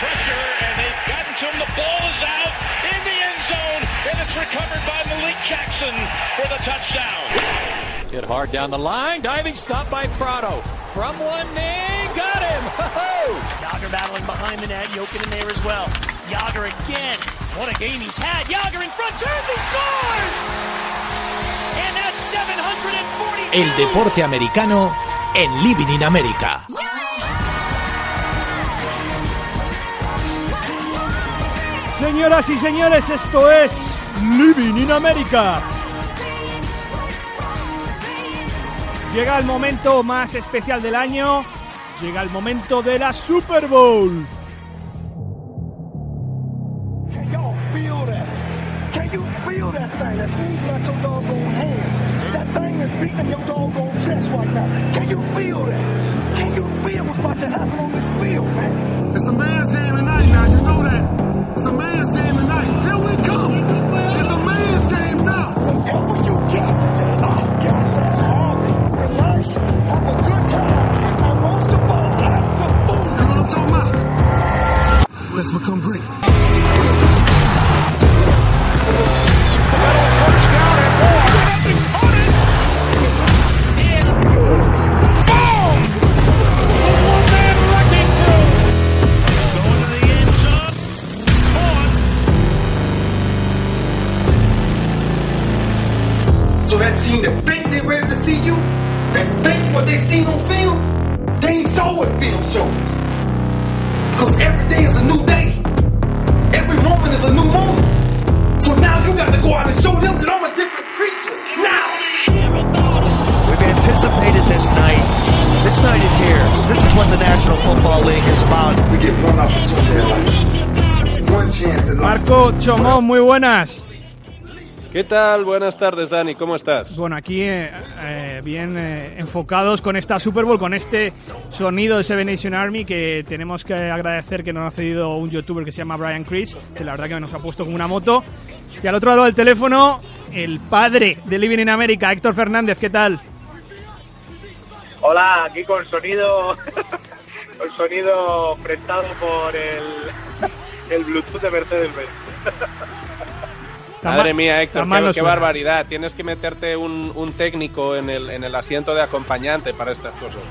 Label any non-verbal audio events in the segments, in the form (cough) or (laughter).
pressure, and they've gotten to him. The ball is out in the end zone, and it's recovered by Malik Jackson for the touchdown. Hit hard down the line, diving stop by Prado. From one knee, got him! (laughs) Yager battling behind the net, Jokin in there as well. Yager again. What a game he's had. Yager in front, turns, he scores! And that's 742. El deporte americano en Living in America. Señoras y señores, esto es Living in America. Llega el momento más especial del año. Llega el momento de la Super Bowl. Can y'all feel that? Can you feel that thing that's squeezing out your doggone hands? That thing is beating your doggone chest right now. Can you feel that? Can you feel what's about to happen on this field, man? It's a man's game anticipated this night. This night is here. This is what the National Football League is about. We get one opportunity. One chance. Marco Chomón, muy buenas. ¿Qué tal? Buenas tardes, Dani. ¿Cómo estás? Bueno, aquí eh, eh, bien eh, enfocados con esta Super Bowl, con este sonido de Seven Nation Army que tenemos que agradecer que nos ha cedido un youtuber que se llama Brian Chris, que la verdad que nos ha puesto como una moto. Y al otro lado del teléfono, el padre de Living in America, Héctor Fernández, ¿qué tal? Hola, aquí con sonido (laughs) con sonido prestado por el, (laughs) el Bluetooth de Mercedes-Benz. Madre mía, Héctor, qué, qué barbaridad. Tienes que meterte un, un técnico en el, en el asiento de acompañante para estas cosas.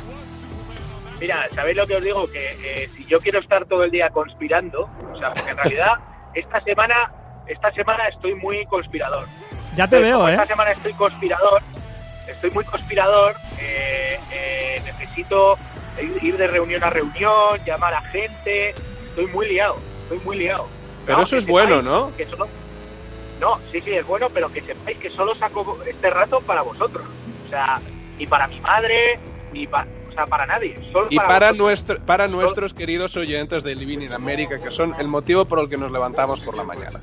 Mira, ¿sabéis lo que os digo? Que eh, si yo quiero estar todo el día conspirando, o sea, porque en realidad (laughs) esta semana esta semana estoy muy conspirador. Ya te Entonces, veo, ¿eh? Esta semana estoy conspirador, estoy muy conspirador, eh, eh, necesito ir- de reunión a reunión, llamar a gente, estoy muy liado, estoy muy liado. Pero eso es bueno, ¿no? que solo- No, sí, sí, es bueno, pero que sepáis que solo saco este rato para vosotros. O sea, ni para mi madre, ni para, o sea, para nadie. Solo Y para, nuestro, para nuestros queridos oyentes de Living in America, que son el motivo por el que nos levantamos por la mañana.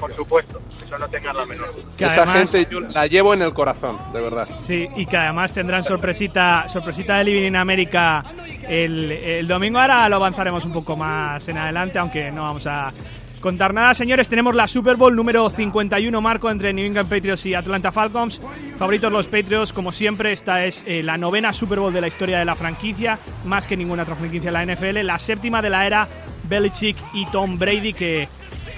Por supuesto, eso no tengas la menor duda. Que Esa además- gente yo la llevo en el corazón, de verdad. Sí, y que además tendrán sorpresita, sorpresita de Living in America el, el domingo. Ahora lo avanzaremos un poco más en adelante, aunque no vamos a contar nada. Señores, tenemos la Super Bowl número 51, Marco, entre New England Patriots y Atlanta Falcons. Favoritos los Patriots, como siempre, esta es eh, la novena Super Bowl de la historia de la franquicia, más que ninguna otra franquicia de la NFL. La séptima de la era Belichick y Tom Brady, que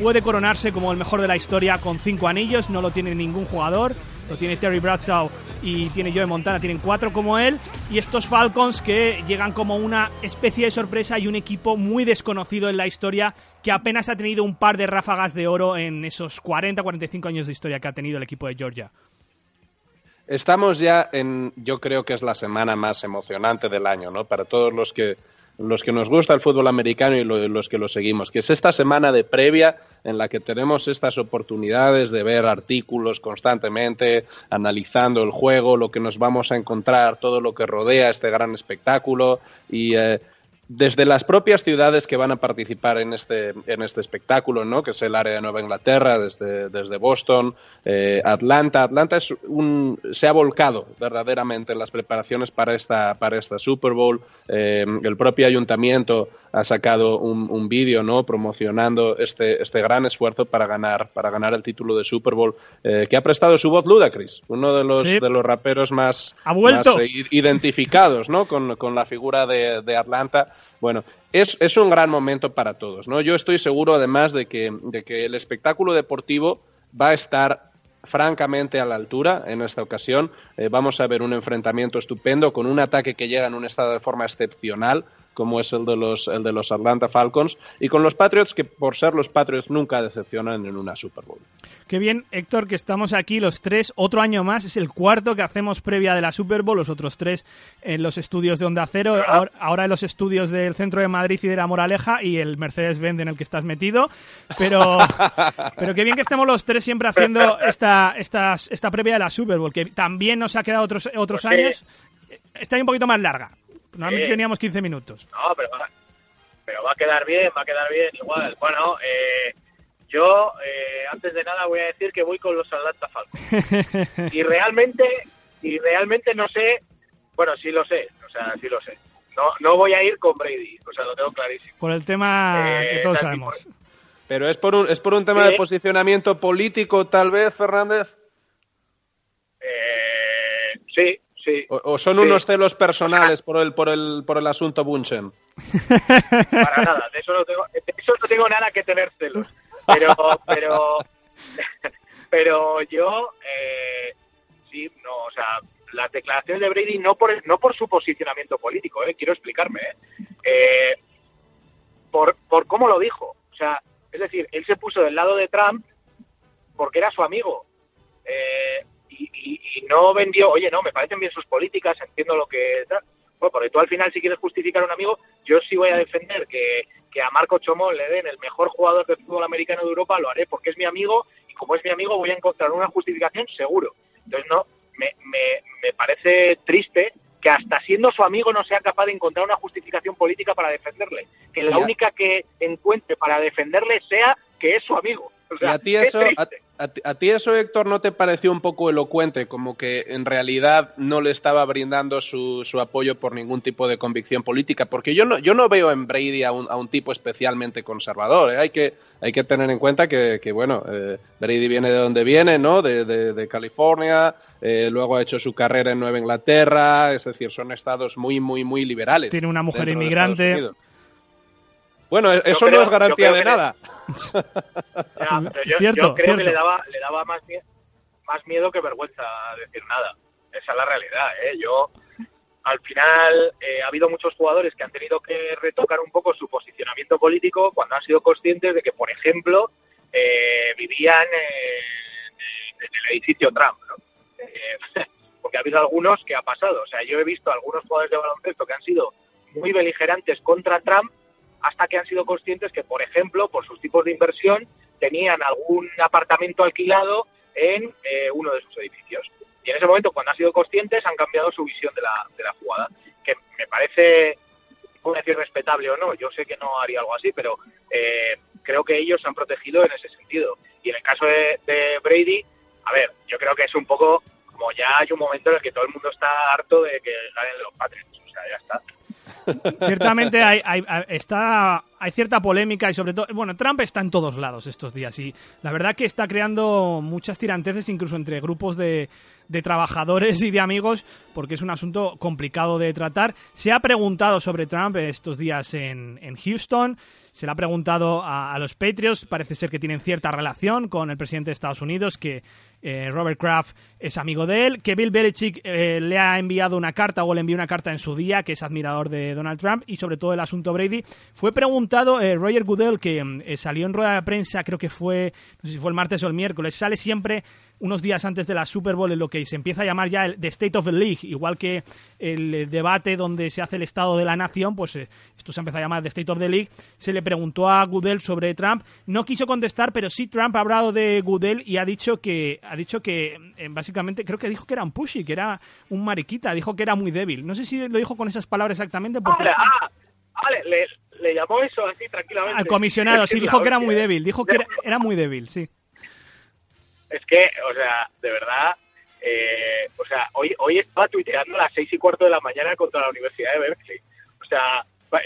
puede coronarse como el mejor de la historia con cinco anillos, no lo tiene ningún jugador, lo tiene Terry Bradshaw y tiene Joe Montana, tienen cuatro como él, y estos Falcons que llegan como una especie de sorpresa y un equipo muy desconocido en la historia que apenas ha tenido un par de ráfagas de oro en esos 40-45 años de historia que ha tenido el equipo de Georgia. Estamos ya en, yo creo que es la semana más emocionante del año, ¿no? Para todos los que los que nos gusta el fútbol americano y lo- los que lo seguimos, que es esta semana de previa en la que tenemos estas oportunidades de ver artículos constantemente, analizando el juego, lo que nos vamos a encontrar, todo lo que rodea este gran espectáculo y eh, desde las propias ciudades que van a participar en este, en este espectáculo, ¿no? que es el área de Nueva Inglaterra, desde, desde Boston, eh, Atlanta. Atlanta es un, se ha volcado verdaderamente en las preparaciones para esta, para esta Super Bowl. Eh, el propio ayuntamiento ha sacado un, un vídeo no promocionando este, este gran esfuerzo para ganar, para ganar el título de Super Bowl, eh, que ha prestado su voz Ludacris, uno de los, Sí. de los raperos más, Ha vuelto. más, eh, identificados ¿no? con, con la figura de, de Atlanta. Bueno, es, es un gran momento para todos. ¿no? Yo estoy seguro, además, de que, de que el espectáculo deportivo va a estar francamente a la altura en esta ocasión. Eh, vamos a ver un enfrentamiento estupendo con un ataque que llega en un estado de forma excepcional como es el de los el de los Atlanta Falcons y con los Patriots que por ser los Patriots nunca decepcionan en una Super Bowl. Qué bien, Héctor, que estamos aquí los tres, otro año más, es el cuarto que hacemos previa de la Super Bowl, los otros tres en los estudios de Onda Cero, ahora, ahora en los estudios del Centro de Madrid y de La Moraleja y el Mercedes-Benz en el que estás metido, pero, (laughs) pero qué bien que estemos los tres siempre haciendo esta, esta, esta previa de la Super Bowl, que también nos ha quedado otros, otros años, está un poquito más larga, normalmente Sí. teníamos 15 minutos. No, pero va, pero va a quedar bien, va a quedar bien igual. Bueno, eh, yo eh, antes de nada voy a decir que voy con los Atlanta Falcons. (laughs) y realmente, y realmente no sé, bueno, sí lo sé, o sea, sí lo sé. No, no voy a ir con Brady, o sea, lo tengo clarísimo. Por el tema Eh, que todos sabemos. Pero es por un, es por un tema de posicionamiento político, tal vez, Fernández. Eh, sí, sí. O, o son Sí. unos celos personales por el, por el, por el asunto Bunchen. Para nada, de eso no tengo, de eso no tengo nada que tener celos. Pero, pero, (laughs) pero yo, eh, sí, no, o sea, las declaraciones de Brady no por, no por su posicionamiento político, eh, quiero explicarme, eh, Eh, por, por cómo lo dijo. O sea, es decir, él se puso del lado de Trump porque era su amigo. Eh, y, y- y no vendió, oye, no, me parecen bien sus políticas, entiendo lo que... tal". Bueno, porque tú al final si quieres justificar a un amigo, yo sí voy a defender que, que a Marco Chomón le den el mejor jugador de fútbol americano de Europa, lo haré porque es mi amigo y como es mi amigo voy a encontrar una justificación seguro. Entonces, no, me, me, me parece triste que hasta siendo su amigo no sea capaz de encontrar una justificación política para defenderle. Que la única que encuentre para defenderle sea que es su amigo. O Y a ti eso, a, a ti- a ti eso, Héctor, ¿no te pareció un poco elocuente? Como que en realidad no le estaba brindando su, su apoyo por ningún tipo de convicción política. Porque yo no, yo no veo en Brady a un, a un tipo especialmente conservador. ¿eh? Hay, que, hay que tener en cuenta que, que, bueno, eh, Brady viene de donde viene, ¿no? De, de- de California. eh, luego ha hecho su carrera en Nueva Inglaterra. Es decir, son estados muy, muy, muy liberales. Tiene una mujer inmigrante. Bueno, eso creo- no es garantía de le- nada. Ya, pero yo, Cierto, yo creo cierto. que le daba, le daba más, mie- más miedo que vergüenza decir nada. Esa es la realidad. ¿eh? Yo, al final, eh, ha habido muchos jugadores que han tenido que retocar un poco su posicionamiento político cuando han sido conscientes de que, por ejemplo, eh, vivían en, en el edificio Trump. ¿no? Eh, (laughs) porque ha habido algunos que ha pasado. O sea, yo he visto algunos jugadores de baloncesto que han sido muy beligerantes contra Trump hasta que han sido conscientes que, por ejemplo, por sus tipos de inversión, tenían algún apartamento alquilado en eh, uno de sus edificios. Y en ese momento, cuando han sido conscientes, han cambiado su visión de la, de la jugada, que me parece, puedo decir respetable o no, yo sé que no haría algo así, pero eh, creo que ellos se han protegido en ese sentido. Y en el caso de, de Brady, a ver, yo creo que es un poco como ya hay un momento en el que todo el mundo está harto de que ganen los Patriots, o sea, ya está. Ciertamente hay, está, hay cierta polémica y sobre todo, bueno, Trump está en todos lados estos días y la verdad que está creando muchas tiranteces incluso entre grupos de, de trabajadores y de amigos porque es un asunto complicado de tratar. Se ha preguntado sobre Trump estos días en, en Houston. Se le ha preguntado a, a los Patriots, parece ser que tienen cierta relación con el presidente de Estados Unidos, que eh, Robert Kraft es amigo de él, que Bill Belichick eh, le ha enviado una carta o le envió una carta en su día, que es admirador de Donald Trump, y sobre todo el asunto Brady. Fue preguntado eh, Roger Goodell, que mm, salió en rueda de prensa, creo que fue, no sé si fue el martes o el miércoles, sale siempre unos días antes de la Super Bowl en lo que se empieza a llamar ya el The State of the League, igual que el debate donde se hace el estado de la nación, pues esto se empieza a llamar The State of the League, se le preguntó a Goodell sobre Trump, no quiso contestar, pero sí Trump ha hablado de Goodell y ha dicho que ha dicho que eh, básicamente creo que dijo que era un pushy, que era un mariquita, dijo que era muy débil. No sé si lo dijo con esas palabras exactamente porque ah, vale, le, le llamó eso así tranquilamente. al comisionado sí dijo que era muy débil, dijo que era, era muy débil, sí. Es que, o sea, de verdad, eh, o sea, hoy, hoy estaba tuiteando a las seis y cuarto de la mañana contra la Universidad de Berkeley. O sea, (laughs)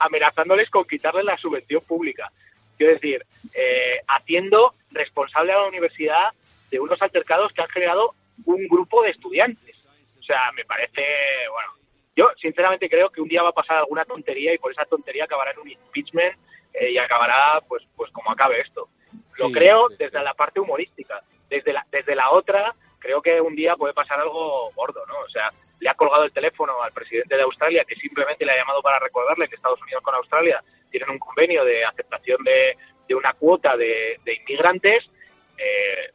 amenazándoles con quitarles la subvención pública. Quiero decir, eh, haciendo responsable a la universidad de unos altercados que han generado un grupo de estudiantes. O sea, me parece, bueno, yo sinceramente creo que un día va a pasar alguna tontería y por esa tontería acabará en un impeachment eh, y acabará pues pues como acabe esto. Lo Sí, creo sí, desde la parte humorística. Desde la, desde la otra, creo que un día puede pasar algo gordo, ¿no? O sea, le ha colgado el teléfono al presidente de Australia, que simplemente le ha llamado para recordarle que Estados Unidos con Australia tienen un convenio de aceptación de, de una cuota de, de inmigrantes, eh,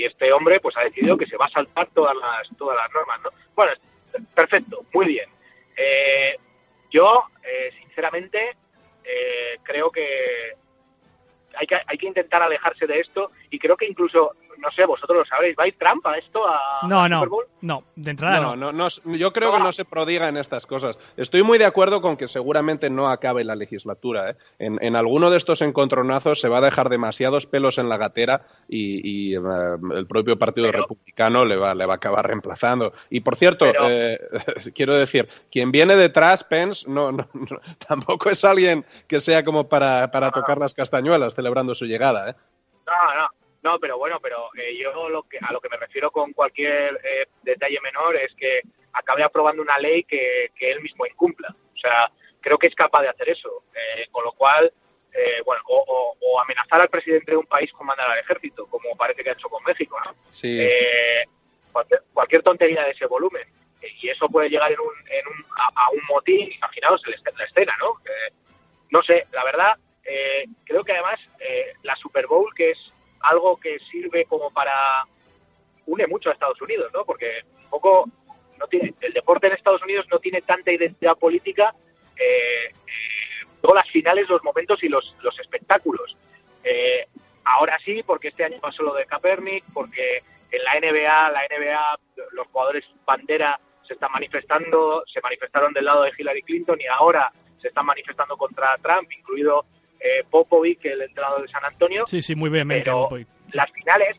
y este hombre pues ha decidido que se va a saltar todas las, todas las normas, ¿no? Bueno, perfecto, muy bien. Eh, yo, eh, sinceramente, eh, creo que hay, que hay que intentar alejarse de esto y creo que incluso, no sé, vosotros lo sabréis, ¿va a ir trampa esto a No, no, Super Bowl? no, de entrada no. No, no, no, yo creo que no se prodiga en estas cosas. Estoy muy de acuerdo con que seguramente no acabe la legislatura. ¿eh? En, en alguno de estos encontronazos se va a dejar demasiados pelos en la gatera y, y, eh, el propio Partido Pero- Republicano le va, le va a acabar reemplazando. Y por cierto, Pero- eh, (laughs) quiero decir, quien viene detrás, Pence, no, no, no, (laughs) tampoco es alguien que sea como para, para tocar las castañuelas celebrando su llegada. ¿eh? No, no, no, pero bueno, pero eh, yo lo que, a lo que me refiero con cualquier eh, detalle menor es que acabe aprobando una ley que, que él mismo incumpla. O sea, creo que es capaz de hacer eso. Eh, con lo cual, eh, bueno, o, o- o amenazar al presidente de un país con mandar al ejército, como parece que ha hecho con México, ¿no? Sí. Eh, cualquier, cualquier tontería de ese volumen. Y eso puede llegar en un, en un, a, a un motín, imaginaos la escena, ¿no? Eh, no sé, la verdad, eh, creo que además que sirve como para une mucho a Estados Unidos, ¿no? Porque un poco no tiene el deporte en Estados Unidos no tiene tanta identidad política. Eh, eh, todas las finales, los momentos y los, los espectáculos. Eh, ahora sí, porque este año pasó lo de Kaepernick, porque en la NBA, la NBA, los jugadores bandera se están manifestando, se manifestaron del lado de Hillary Clinton y ahora se están manifestando contra Trump, incluido eh, Popovic, el entrenador de San Antonio. Sí, sí, muy vehemente. Pero Popovic. Las finales,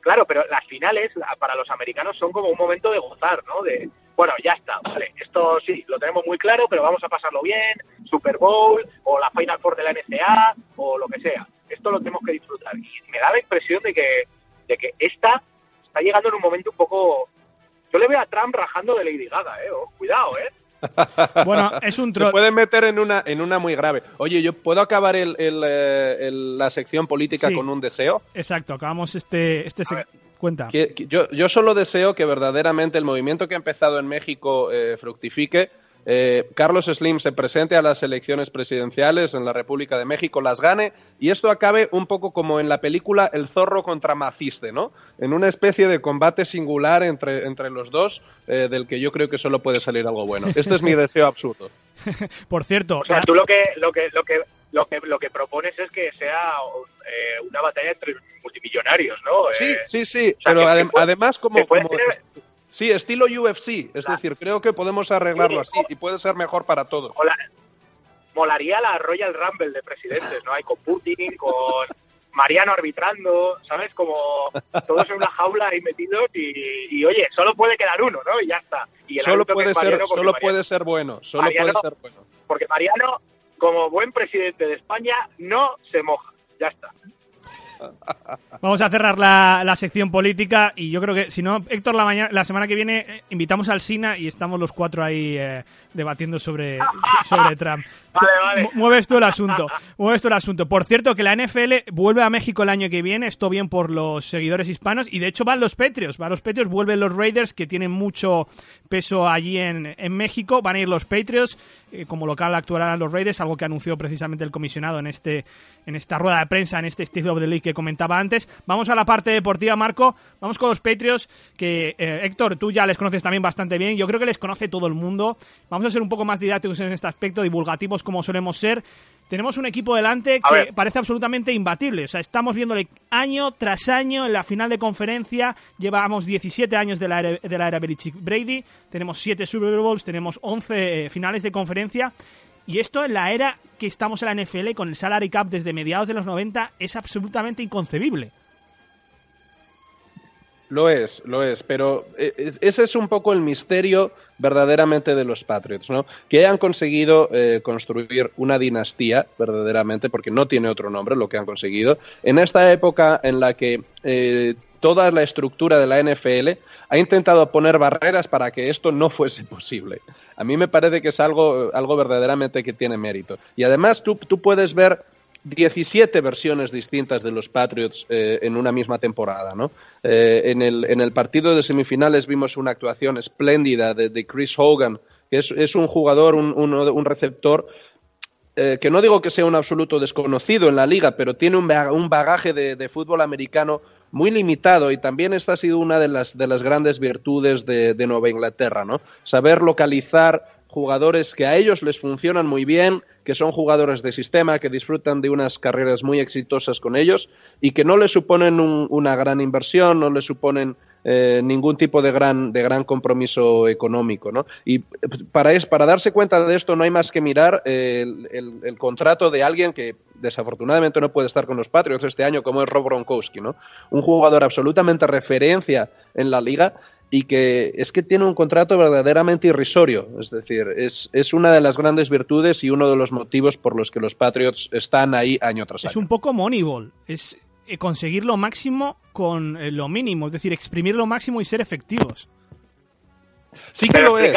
claro, pero las finales para los americanos son como un momento de gozar, ¿no? De, bueno, ya está, vale, esto sí, lo tenemos muy claro, pero vamos a pasarlo bien, Super Bowl, o la Final Four de la NCA, o lo que sea. Esto lo tenemos que disfrutar. Y me da la impresión de que, de que esta está llegando en un momento un poco... Yo le veo a Trump rajando de Lady Gaga, ¿eh? Oh, cuidado, ¿eh? Bueno, es un Se troll. puede meter en una, en una muy grave. Oye, ¿yo puedo acabar el, el, eh, el- la sección política Sí. con un deseo? Exacto, acabamos este... este se- Cuenta. Que- que yo, yo solo deseo que verdaderamente el movimiento que ha empezado en México eh, fructifique. Eh, Carlos Slim se presente a las elecciones presidenciales en la República de México, las gane y esto acabe un poco como en la película El zorro contra Maciste, ¿no? En una especie de combate singular entre, entre los dos, eh, del que yo creo que solo puede salir algo bueno. Este es mi (laughs) deseo absurdo. (laughs) Por cierto, O sea, tú lo que, lo que, lo que, lo que, lo que propones es que sea eh, una batalla entre multimillonarios, ¿no? Sí, Eh, sí, sí, o sea, pero adem- puede- además como, tener- sí, estilo UFC, es decir, creo que podemos arreglarlo así y puede ser mejor para todos. Mola- molaría la Royal Rumble de presidentes, ¿no? Hay con Putin, con Mariano arbitrando, ¿sabes? Como todos en una jaula ahí metidos y, y, oye, solo puede quedar uno, ¿no? Y ya está. Y el Solo puede ser, Mariano, porque solo Mariano- puede ser bueno, solo Mariano- puede ser bueno. Porque Mariano, como buen presidente de España, no se moja. Ya está. Vamos a cerrar la, la sección política y yo creo que, si no, Héctor, la, mañana, la semana que viene eh, invitamos al SINA y estamos los cuatro ahí eh, debatiendo sobre, sobre Trump. (laughs) Vale, vale. Mu- Mueves tú el asunto. Mueves tú el asunto. Por cierto, que la NFL vuelve a México el año que viene. Esto bien por los seguidores hispanos. Y de hecho van los Patriots. Van los Patriots, vuelven los Raiders, que tienen mucho peso allí en, en México. Van a ir los Patriots. Eh, como local actuarán los Raiders, algo que anunció precisamente el comisionado en este en esta rueda de prensa, en este State of the League que comentaba antes. Vamos a la parte deportiva, Marco. Vamos con los Patriots, que eh, Héctor, tú ya les conoces también bastante bien. Yo creo que les conoce todo el mundo. Vamos a ser un poco más didácticos en este aspecto, divulgativos como solemos ser. Tenemos un equipo delante que parece absolutamente imbatible. O sea, estamos viéndole año tras año en la final de conferencia. Llevamos 17 años de la era, de la era Belichick Brady. Tenemos 7 Super Bowls, tenemos 11 eh, finales de conferencia. Y esto en la era que estamos en la NFL con el salary cap desde mediados de los 90 es absolutamente inconcebible. Lo es, lo es, pero eh, ese es un poco el misterio verdaderamente de los Patriots, ¿no? Que hayan conseguido eh, construir una dinastía, verdaderamente, porque no tiene otro nombre lo que han conseguido, en esta época en la que eh, toda la estructura de la NFL ha intentado poner barreras para que esto no fuese (laughs) posible. A mí me parece que es algo, algo verdaderamente que tiene mérito. Y además tú, tú puedes ver 17 versiones distintas de los Patriots eh, en una misma temporada. ¿no? Eh, en, el, en, el, partido de semifinales vimos una actuación espléndida de, Chris Hogan, que es, es un jugador, un, un, receptor eh, que no digo que sea un absoluto desconocido en la liga, pero tiene un, un bagaje de, de, fútbol americano muy limitado y también esta ha sido una de las, de las grandes virtudes de, de Nueva Inglaterra, ¿no? Saber localizar jugadores que a ellos les funcionan muy bien, que son jugadores de sistema, que disfrutan de unas carreras muy exitosas con ellos y que no les suponen un, una gran inversión, no les suponen eh, ningún tipo de gran, de gran compromiso económico. ¿no? Y para, es, para darse cuenta de esto no hay más que mirar eh, el, el, contrato de alguien que desafortunadamente no puede estar con los Patriots este año, como es Rob Gronkowski, ¿no? un jugador absolutamente referencia en la liga y que es que tiene un contrato verdaderamente irrisorio. Es decir, es, es, una de las grandes virtudes y uno de los motivos por los que los Patriots están ahí año tras año. Es un poco Moneyball. Es conseguir lo máximo con lo mínimo. Es decir, exprimir lo máximo y ser efectivos. Sí que Pero lo es.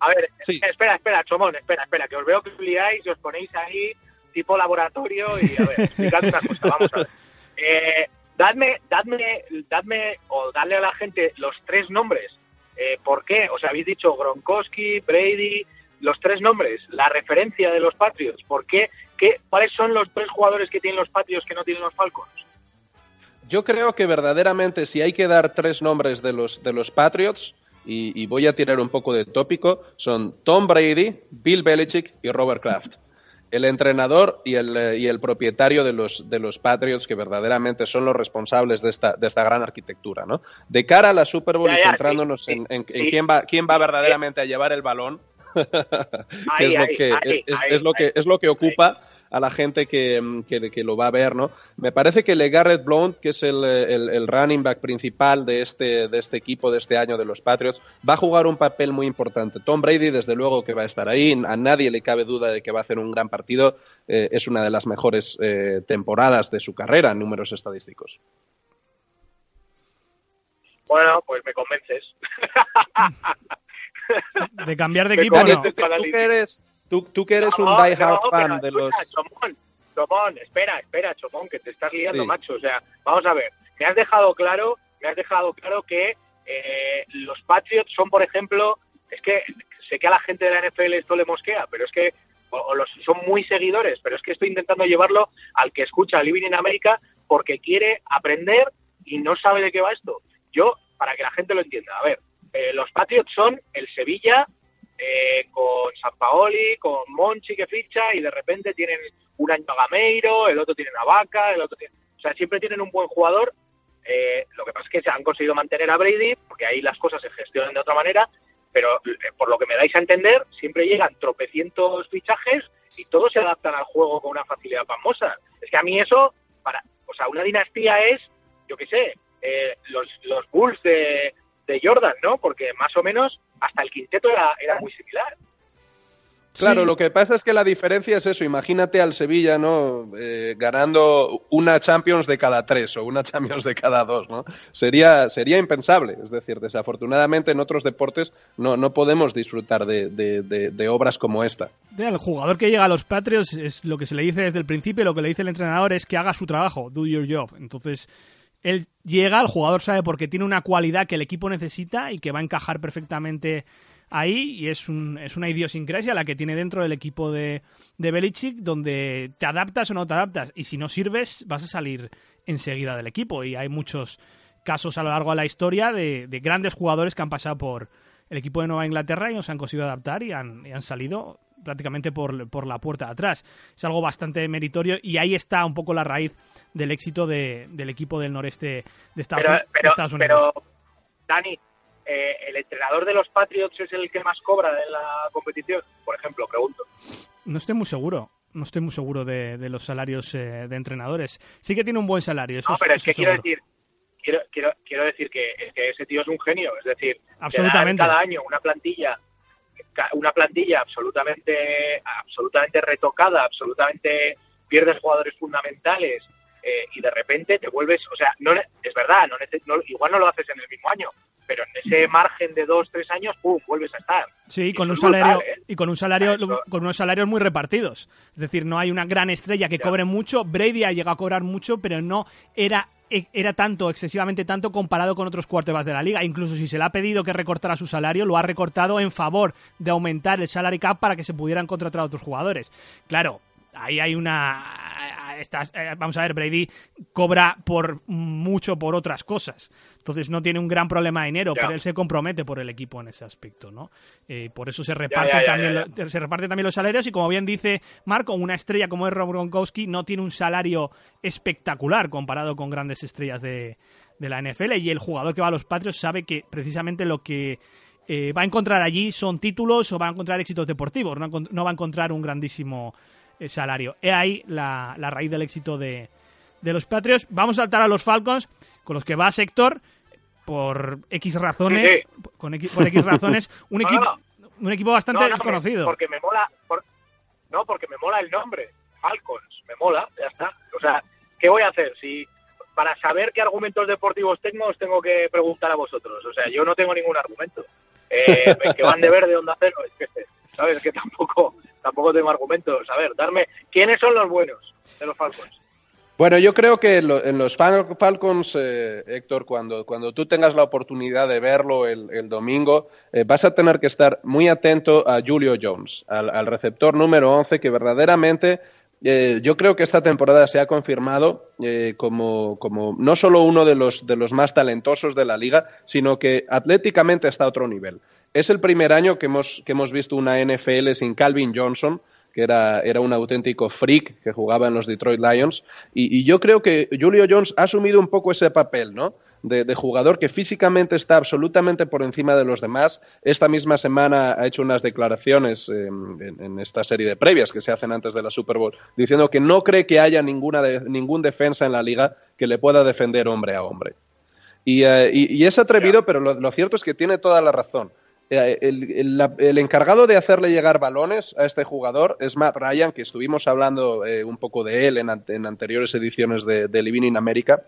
A ver, sí. espera, espera, Chomón, espera, espera, que os veo que os liáis y os ponéis ahí tipo laboratorio y a ver, explicad una cosa, vamos a ver. (laughs) Eh, dadme, dadme, dadme o darle a la gente los tres nombres. Eh, ¿Por qué? O sea, habéis dicho Gronkowski, Brady, los tres nombres, la referencia de los Patriots. ¿Por qué? ¿Qué? ¿Cuáles son los tres jugadores que tienen los Patriots que no tienen los Falcons? Yo creo que verdaderamente si hay que dar tres nombres de los, de los Patriots, y voy a tirar un poco de tópico, son Tom Brady, Bill Belichick y Robert Kraft el entrenador y el, y el propietario de los, de los Patriots, que verdaderamente son los responsables de esta, de esta gran arquitectura, ¿no? De cara a la Super Bowl ya, y centrándonos sí, en, en, sí, en, quién va, quién va verdaderamente a llevar el balón, que es lo que, es, es, lo que, es lo que ocupa a la gente que, que, que, lo va a ver, ¿no? Me parece que LeGarrette Blount, que es el, el, el, running back principal de este, de este equipo de este año de los Patriots, va a jugar un papel muy importante. Tom Brady, desde luego que va a estar ahí, a nadie le cabe duda de que va a hacer un gran partido, eh, es una de las mejores eh, temporadas de su carrera en números estadísticos. Bueno, pues me convences. (laughs) de cambiar de equipo, ¿no? ¿Tú, tú que eres, Tú, tú que eres no, un die hard no, fan de los. Chomón, Chomón, espera, espera, Chomón, que te estás liando, sí. macho. O sea, vamos a ver. Me has dejado claro, me has dejado claro que eh, los Patriots son, por ejemplo, es que sé que a la gente de la NFL esto le mosquea, pero es que o, o los, son muy seguidores, pero es que estoy intentando llevarlo al que escucha Living in America porque quiere aprender y no sabe de qué va esto. Yo, para que la gente lo entienda, a ver, eh, los Patriots son el Sevilla eh, con San Paoli, con Monchi que ficha y de repente tienen un año a Gameiro, el otro tiene a Vaca, el otro tiene... O sea, siempre tienen un buen jugador. Eh, lo que pasa es que se han conseguido mantener a Brady porque ahí las cosas se gestionan de otra manera, pero eh, por lo que me dais a entender, siempre llegan tropecientos fichajes y todos se adaptan al juego con una facilidad famosa. Es que a mí eso, para, o sea, una dinastía es, yo qué sé, eh, los, los Bulls de, de Jordan, ¿no? Porque más o menos hasta el quinteto era, era muy similar. Claro, sí. lo que pasa es que la diferencia es eso. Imagínate al Sevilla, ¿no? Eh, ganando una Champions de cada tres o una (laughs) Champions de cada dos, ¿no? Sería, sería impensable. Es decir, desafortunadamente en otros deportes no, no podemos disfrutar de, de, de, de obras como esta. El jugador que llega a los Patriots es lo que se le dice desde el principio, lo que le dice el entrenador es que haga su trabajo, do your job. Entonces, él llega, el jugador sabe porque tiene una cualidad que el equipo necesita y que va a encajar perfectamente ahí y es, un, es una idiosincrasia la que tiene dentro del equipo de, de Belichick donde te adaptas o no te adaptas y si no sirves vas a salir enseguida del equipo y hay muchos casos a lo largo de la historia de, de grandes jugadores que han pasado por el equipo de Nueva Inglaterra y no se han conseguido adaptar y han, y han salido prácticamente por, por, la puerta de atrás. Es algo bastante meritorio y ahí está un poco la raíz del éxito de, del equipo del noreste de Estados, pero, pero, de Estados Unidos. Pero, Dani, eh, ¿el entrenador de los Patriots es el que más cobra en la competición? Por ejemplo, pregunto. No estoy muy seguro. No estoy muy seguro de, de los salarios eh, de entrenadores. Sí que tiene un buen salario. Eso no, pero es, que quiero decir, quiero, quiero, quiero decir que, que ese tío es un genio. Es decir, Absolutamente. cada año una plantilla una plantilla absolutamente absolutamente retocada, absolutamente pierdes jugadores fundamentales eh, y de repente te vuelves, o sea, no es verdad, no, no- igual no lo haces en el mismo año, pero en ese margen de dos, tres años, ¡pum!, vuelves a estar. Sí, Y con un brutal, salario ¿eh? y con un salario con unos salarios muy repartidos. Es decir, no hay una gran estrella que Ya. cobre mucho. Brady ha llegado a cobrar mucho, pero no era era tanto, excesivamente tanto comparado con otros quarterbacks de la liga. Incluso si se le ha pedido que recortara su salario, lo ha recortado en favor de aumentar el salary cap para que se pudieran contratar a otros jugadores. Claro, ahí hay una estás- eh, vamos a ver, Brady cobra por mucho por otras cosas. Entonces no tiene un gran problema de dinero, Ya. pero él se compromete por el equipo en ese aspecto, ¿no? Eh, por eso se reparten, ya, ya, también, se reparten también los salarios y como bien dice Marco, una estrella como es Rob Gronkowski no tiene un salario espectacular comparado con grandes estrellas de, de la NFL y el jugador que va a los Patriots sabe que precisamente lo que eh, va a encontrar allí son títulos o va a encontrar éxitos deportivos, no, va a encontrar un grandísimo salario. He ahí la, la raíz del éxito de, de los Patriots. Vamos a saltar a los Falcons, con los que va sector por X razones, Sí, Con X, por X razones, (laughs) un No, equipo, no. un equipo bastante No, no, desconocido. Porque me mola, por- no, porque me mola el nombre, Falcons, me mola, ya está. O sea, ¿qué voy a hacer? Si para saber qué argumentos deportivos tengo, os tengo que preguntar a vosotros. O sea, yo no tengo ningún argumento. Eh, (laughs) que van de verde, onda cero, es que, ¿sabes? Que tampoco, tampoco tengo argumentos. A ver, darme, ¿quiénes son los buenos de los Falcons? Bueno, yo creo que en los Fal- Falcons, eh, Héctor, cuando, cuando tú tengas la oportunidad de verlo el, el domingo, eh, vas a tener que estar muy atento a Julio Jones, al, al receptor número 11, que verdaderamente eh, yo creo que esta temporada se ha confirmado eh, como, como no solo uno de los, de los más talentosos de la liga, sino que atléticamente está a otro nivel. Es el primer año que hemos, que hemos visto una NFL sin Calvin Johnson, que era, era un auténtico freak que jugaba en los Detroit Lions. Y, y yo creo que Julio Jones ha asumido un poco ese papel, ¿no? De, jugador que físicamente está absolutamente por encima de los demás. Esta misma semana ha hecho unas declaraciones eh, en, esta serie de previas que se hacen antes de la Super Bowl, diciendo que no cree que haya ninguna de- ningún defensa en la liga que le pueda defender hombre a hombre. Y, eh, y- es atrevido, pero lo, cierto es que tiene toda la razón. Eh, el, el- encargado de hacerle llegar balones a este jugador es Matt Ryan, que estuvimos hablando un poco de él en anteriores ediciones de, de Living in America,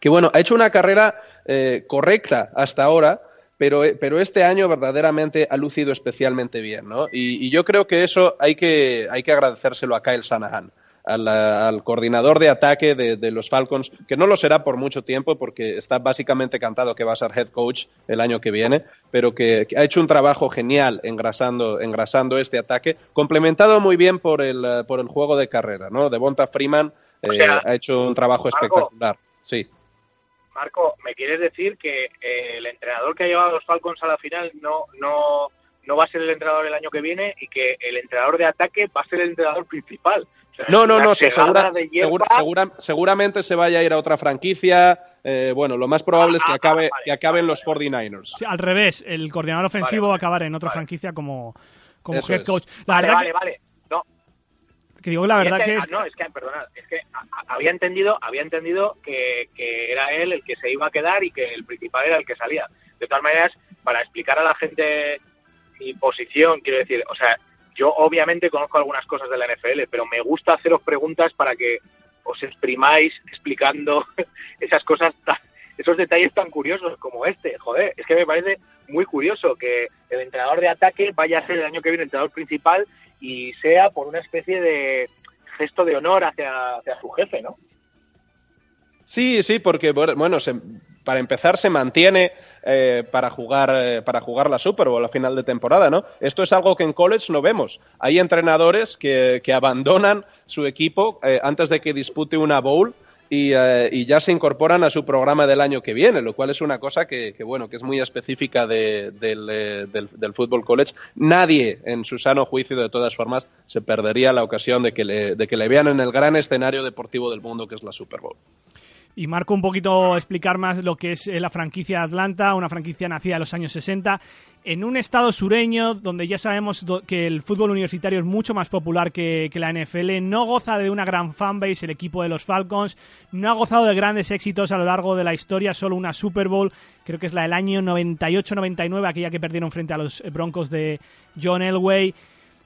que bueno, ha hecho una carrera eh, correcta hasta ahora, pero, eh, pero este año verdaderamente ha lucido especialmente bien, ¿no? Y, y yo creo que eso hay que, hay que agradecérselo a Kyle Shanahan. Al, al coordinador de ataque de, de los Falcons, que no lo será por mucho tiempo porque está básicamente cantado que va a ser head coach el año que viene, pero que, que ha hecho un trabajo genial engrasando, engrasando este ataque, complementado muy bien por el, eh, por el juego de carrera, ¿no? Devonta Freeman O eh, sea, ha hecho un trabajo espectacular. Sí. Marco, ¿me quieres decir que eh, el entrenador que ha llevado a los Falcons a la final no, no, no va a ser el entrenador el año que viene y que el entrenador de ataque va a ser el entrenador principal? O sea, No, no, no, se segura- segura- seguramente se vaya a ir a otra franquicia. eh, bueno, lo más probable es que Ah, acabe, vale, que acaben vale, los 49ers. Sí, al revés, el coordinador ofensivo Vale, va a acabar en otra vale. franquicia como, como Eso head coach. La Vale, verdad vale, que, vale. Que digo la verdad es que que- es ah, no, es que, perdonad, es que había entendido, había entendido que, que era él el que se iba a quedar y que el principal era el que salía. De todas maneras, para explicar a la gente mi posición, quiero decir, o sea, yo obviamente conozco algunas cosas de la NFL, pero me gusta haceros preguntas para que os exprimáis explicando (laughs) esas cosas, esos detalles tan curiosos como este. Joder, es que me parece muy curioso que el entrenador de ataque vaya a ser el año que viene el entrenador principal y sea por una especie de gesto de honor hacia, hacia su jefe, ¿no? Sí, sí, porque bueno, se- para empezar se mantiene eh, para jugar eh, para jugar la Super Bowl a final de temporada, ¿no? Esto es algo que en college no vemos. Hay entrenadores que, que abandonan su equipo eh, antes de que dispute una bowl y, eh, y ya se incorporan a su programa del año que viene, lo cual es una cosa que, bueno que es muy específica de- del, eh, del, college. Nadie, en su sano juicio, de todas formas, se perdería la ocasión de que le, de que le vean en el gran escenario deportivo del mundo que es la Super Bowl. y Marco un poquito explicar más lo que es eh, la franquicia Atlanta, una franquicia nacida en los años 60 en un estado sureño donde ya sabemos que el fútbol universitario es mucho más popular que, la NFL, no goza de una gran fanbase el equipo de los Falcons, no ha gozado de grandes éxitos a lo largo de la historia, solo una Super Bowl, creo que es la del año 98-99, aquella que perdieron frente a los Broncos de John Elway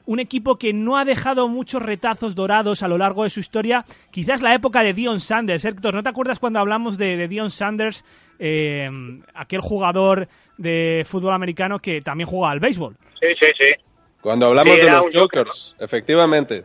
un equipo que no ha dejado muchos retazos dorados a lo largo de su historia. Quizás la época de Dion Sanders. Héctor, ¿no te acuerdas cuando hablamos de, Dion Sanders, eh, aquel jugador de fútbol americano que también juega al béisbol? Sí, sí, sí. Cuando hablamos de los Jokers, efectivamente.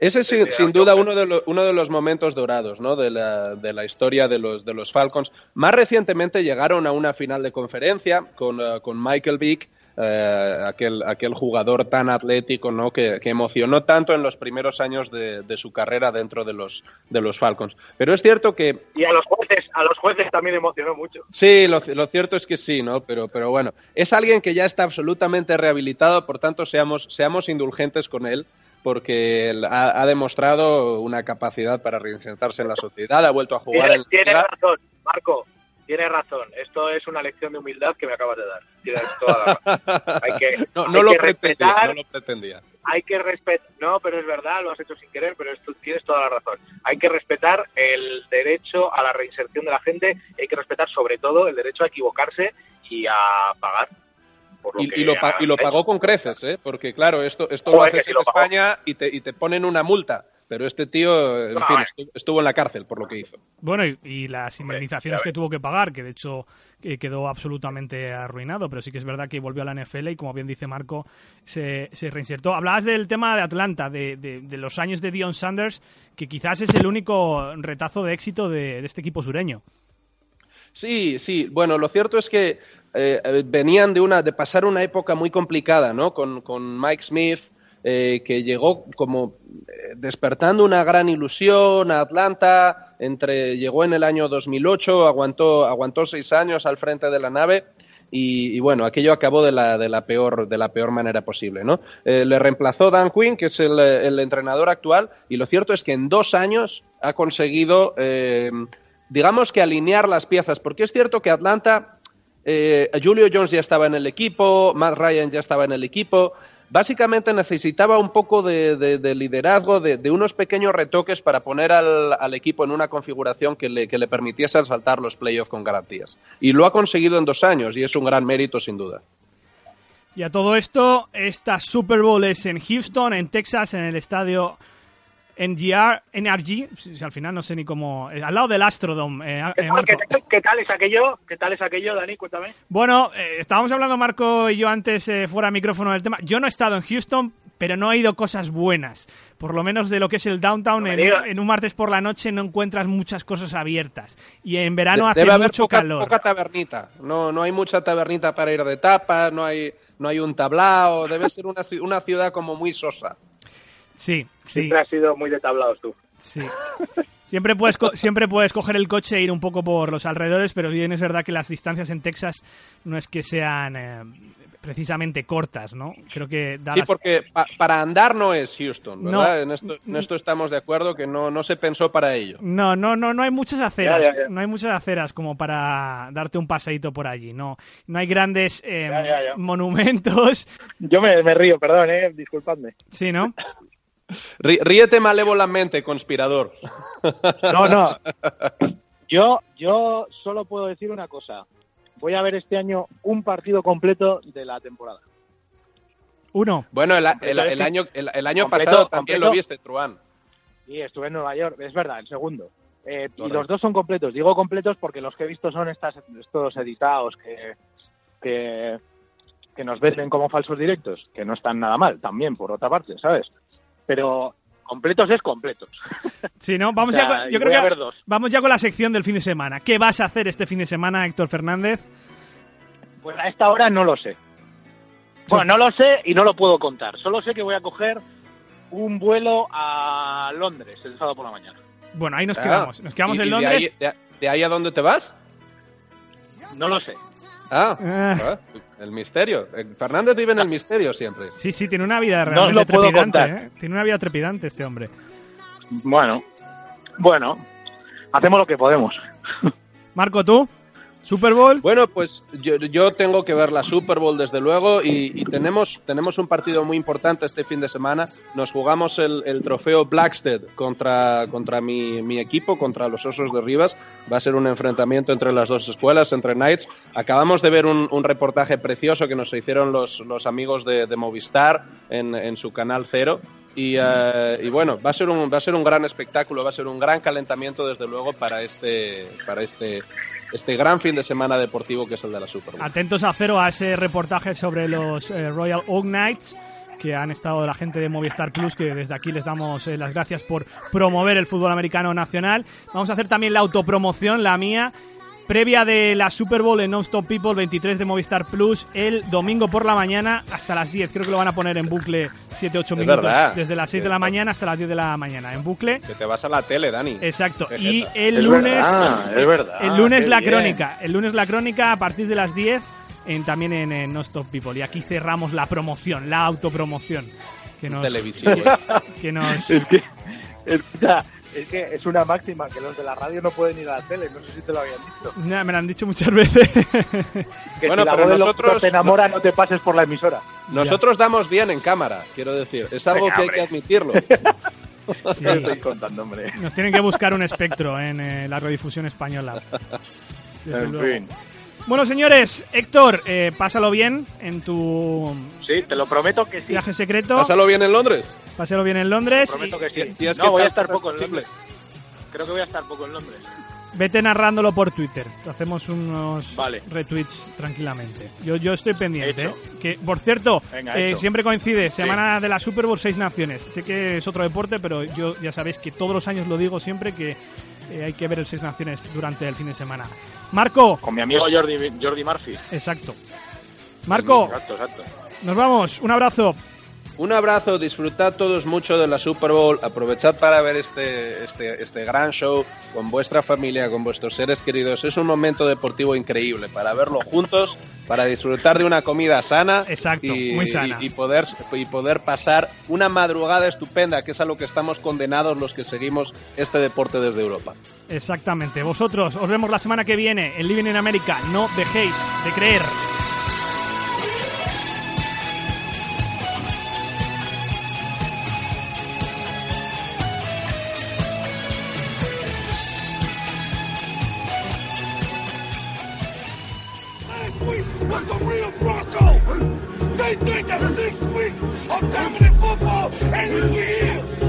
Ese es sin, duda uno de, los, uno de los momentos dorados ¿no? de, la, de la historia de los, de los Falcons. Más recientemente llegaron a una final de conferencia con, eh, con Michael Vick eh, aquel, aquel jugador tan atlético ¿no? Que, emocionó tanto en los primeros años de, su carrera dentro de los, de los Falcons. Pero es cierto que... Y a los jueces, a los jueces también emocionó mucho. Sí, lo, cierto es que sí, ¿no? Pero, pero bueno, es alguien que ya está absolutamente rehabilitado, por tanto seamos, seamos indulgentes con él porque ha, ha, demostrado una capacidad para reinsertarse en la sociedad, ha vuelto a jugar en Tiene razón, Marco, Tienes razón, esto es una lección de humildad que me acabas de dar. Tienes toda la (laughs) Hay que, no, no, lo pretendía, no lo pretendía. Hay que respetar, no, pero es verdad, lo has hecho sin querer, pero esto, tienes toda la razón. Hay que respetar el derecho a la reinserción de la gente, hay que respetar sobre todo el derecho a equivocarse y a pagar. y, lo, y, lo, pagó con creces, ¿eh? porque claro, esto, esto lo haces en España y te, y te ponen una multa pero este tío, en fin, eh. estuvo, en la cárcel por lo que hizo. Bueno, y, las indemnizaciones que tuvo que pagar, que de hecho quedó absolutamente arruinado, pero sí que es verdad que volvió a la NFL y como bien dice Marco, se, reinsertó. Hablabas del tema de Atlanta, de, los años de Dion Sanders, que quizás es el único retazo de éxito de, este equipo sureño. Sí, sí. Bueno, lo cierto es que eh, venían de una de pasar una época muy complicada, ¿no? Con, con Mike Smith, eh, que llegó como eh, despertando una gran ilusión a Atlanta, entre, llegó en el año 2008, aguantó, aguantó seis años al frente de la nave. Y, bueno, aquello acabó de la, de la, peor, de la peor manera posible. ¿no? Eh, le reemplazó Dan Quinn, que es el, entrenador actual, y lo cierto es que en dos años ha conseguido, digamos que alinear las piezas, porque es cierto que Atlanta, Julio Jones ya estaba en el equipo, Matt Ryan ya estaba en el equipo, básicamente necesitaba un poco de, liderazgo, de, unos pequeños retoques para poner al, equipo en una configuración que le, que permitiese saltar los playoffs con garantías. Y lo ha conseguido en dos años y es un gran mérito sin duda. Y a todo esto, esta Super Bowl es en Houston, en Texas, en el estadio NGR, NRG, si, al final no sé ni cómo, eh, al lado del Astrodome. Eh, eh, ¿Qué, tal, es aquello? ¿Qué tal es aquello, Dani? Cuéntame. Bueno, estábamos hablando Marco y yo antes fuera micrófono del tema. Yo no he estado en Houston, pero no he ido cosas buenas. Por lo menos de lo que es el downtown, en, un martes por la noche no encuentras muchas cosas abiertas. Y en verano hace mucho poca, calor. poca tabernita. No, no hay mucha tabernita para ir de tapas, no hay, no hay un tablao. Debe ser una, una ciudad como muy sosa. Sí, sí. Siempre has sido muy de tablados tú. Sí. Siempre puedes, siempre puedes coger el coche e ir un poco por los alrededores, pero bien es verdad que las distancias en Texas no es que sean eh, precisamente cortas, ¿no? Creo que Sí, porque para andar no es Houston, ¿verdad? en, esto, estamos de acuerdo que no, no se pensó para ello. No, no, no, no hay muchas aceras, no hay muchas aceras como para darte un paseíto por allí, no, no hay grandes eh, monumentos. Yo me, me, río, perdón, eh, disculpadme. Sí, ¿no? (coughs) Ríete malévolamente, conspirador. No, no. (laughs) Yo, yo solo puedo decir una cosa. Voy a ver este año un partido completo de la temporada. Uno. Bueno, el, año, el, año pasado también lo viste, Truán. Sí, estuve en Nueva York, es verdad, el segundo. Eh, y los dos son completos. Digo completos porque los que he visto son estas, estos editados que, que, que nos venden como falsos directos, que no están nada mal también, por otra parte, ¿sabes? Pero completos es completos. (laughs) Sí, ¿no? Vamos ya, yo creo que vamos ya con la sección del fin de semana. ¿Qué vas a hacer este fin de semana, Héctor Fernández? Pues a esta hora no lo sé. Bueno, no lo sé y no lo puedo contar. Solo sé que voy a coger un vuelo a Londres el sábado por la mañana. Bueno, ahí nos quedamos. Nos quedamos en Londres. de ahí a dónde te vas? No lo sé. Ah, ah. Ah, el misterio. Eh, Fernández vive en el misterio siempre. Sí, sí, tiene una vida realmente trepidante. ¿eh? Tiene una vida trepidante este hombre. Bueno, bueno. hacemos lo que podemos. Marco, ¿tú? Super Bowl. Bueno, pues yo, yo, tengo que ver la Super Bowl desde luego y, tenemos, tenemos un partido muy importante este fin de semana. Nos jugamos el, el trofeo Blackstead contra, contra mi, mi, equipo, contra los Osos de Rivas. Va a ser un enfrentamiento entre las dos escuelas, entre Knights. Acabamos de ver un, un reportaje precioso que nos hicieron los, los amigos de, Movistar en, en, su canal Cero. Y, uh, y, bueno, va a, ser un, va a ser un gran espectáculo, va a ser un gran calentamiento desde luego para este, para este este gran fin de semana deportivo que es el de la Super Bowl. Atentos a cero a ese reportaje sobre los eh, Royal Oak Knights que han estado la gente de Movistar Plus, que desde aquí les damos eh, las gracias por promover el fútbol americano nacional. Vamos a hacer también la autopromoción, la mía, previa de la Super Bowl en Non-Stop People 23 de Movistar Plus el domingo por la mañana hasta las 10. Creo que lo van a poner en bucle 7-8 minutos. Verdad. Desde las 6 de la mañana hasta las 10 de la mañana. En bucle. Que te vas a la tele, Dani. Exacto. Y el lunes. Verdad, es verdad. El lunes la bien. crónica. El lunes la crónica a partir de las 10 en, también en, en Non-Stop People. Y aquí cerramos la promoción, la autopromoción. Que nos, Televisivo. que nos, (laughs) Es que, escucha, es que es una máxima que los de la radio no pueden ir a la tele. No sé si te lo habían dicho. Nah, me lo han dicho muchas veces. (laughs) Que Bueno, si la pero voz nosotros- te enamora, no te pases por la emisora. Nosotros damos bien en cámara, quiero decir. Es algo Venga, que hay que admitirlo. (laughs) Sí. ¿Qué estoy contando, hombre? Nos tienen que buscar un espectro en eh, la radiodifusión española. (laughs) Desde En luego. fin. Bueno, señores, Héctor, eh, pásalo bien en tu Sí, te lo prometo que sí. viaje secreto. Pásalo bien en Londres. Pásalo bien en Londres. Te prometo que sí. Si es no, que voy a estar poco en. Londres. Creo que voy a estar poco en Londres. Vete narrándolo por Twitter. Te hacemos unos Vale. retweets tranquilamente. Yo, yo estoy pendiente. ¿eh? Que, por cierto, Venga, eh, siempre coincide. Semana de la Super Bowl, seis naciones. Sé que es otro deporte, pero yo ya sabéis que todos los años lo digo siempre que eh, hay que ver el seis naciones durante el fin de semana. Marco, Con mi amigo Jordi, Jordi Murphy. exacto. Marco, Exacto, exacto. nos vamos. Un abrazo. Un abrazo, disfrutad todos mucho de la Super Bowl, aprovechad para ver este, este, este gran show con vuestra familia, con vuestros seres queridos. Es un momento deportivo increíble para verlo juntos, para disfrutar de una comida sana, Exacto, y, muy sana. y- y poder, y poder pasar una madrugada estupenda, que es a lo que estamos condenados los que seguimos este deporte desde Europa. Exactamente. Vosotros, os vemos la semana que viene en Living in America. No dejéis de creer. They think that six weeks of dominant football ain't who he is.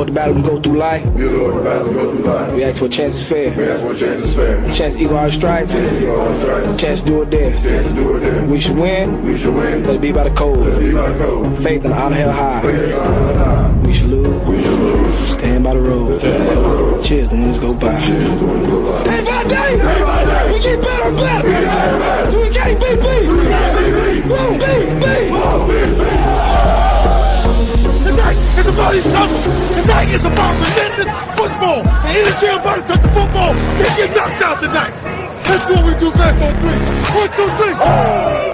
Lord, the battle we go through life. Dear Lord, the battle go through life. We ask for a chance is fair. We ask for a chance is fair. Chance equal our strife. Chance go on strike. Chance do it there. Chance do it there. We should win. We should win. Let it be by the code. Let it be by the code. Faith and honor held high. Faith and honor high. We should lose. We should lose. Stand by the road. Stand by the road. Cheers, the winners go by. Cheers to one go by. Day by day, we get better and better. So we can't beat beat. Won't beat beat. Is about each other. Tonight is about relentless football. And anything about to touch the football, they get knocked out tonight. Let's do what we do best on three. One, two, three.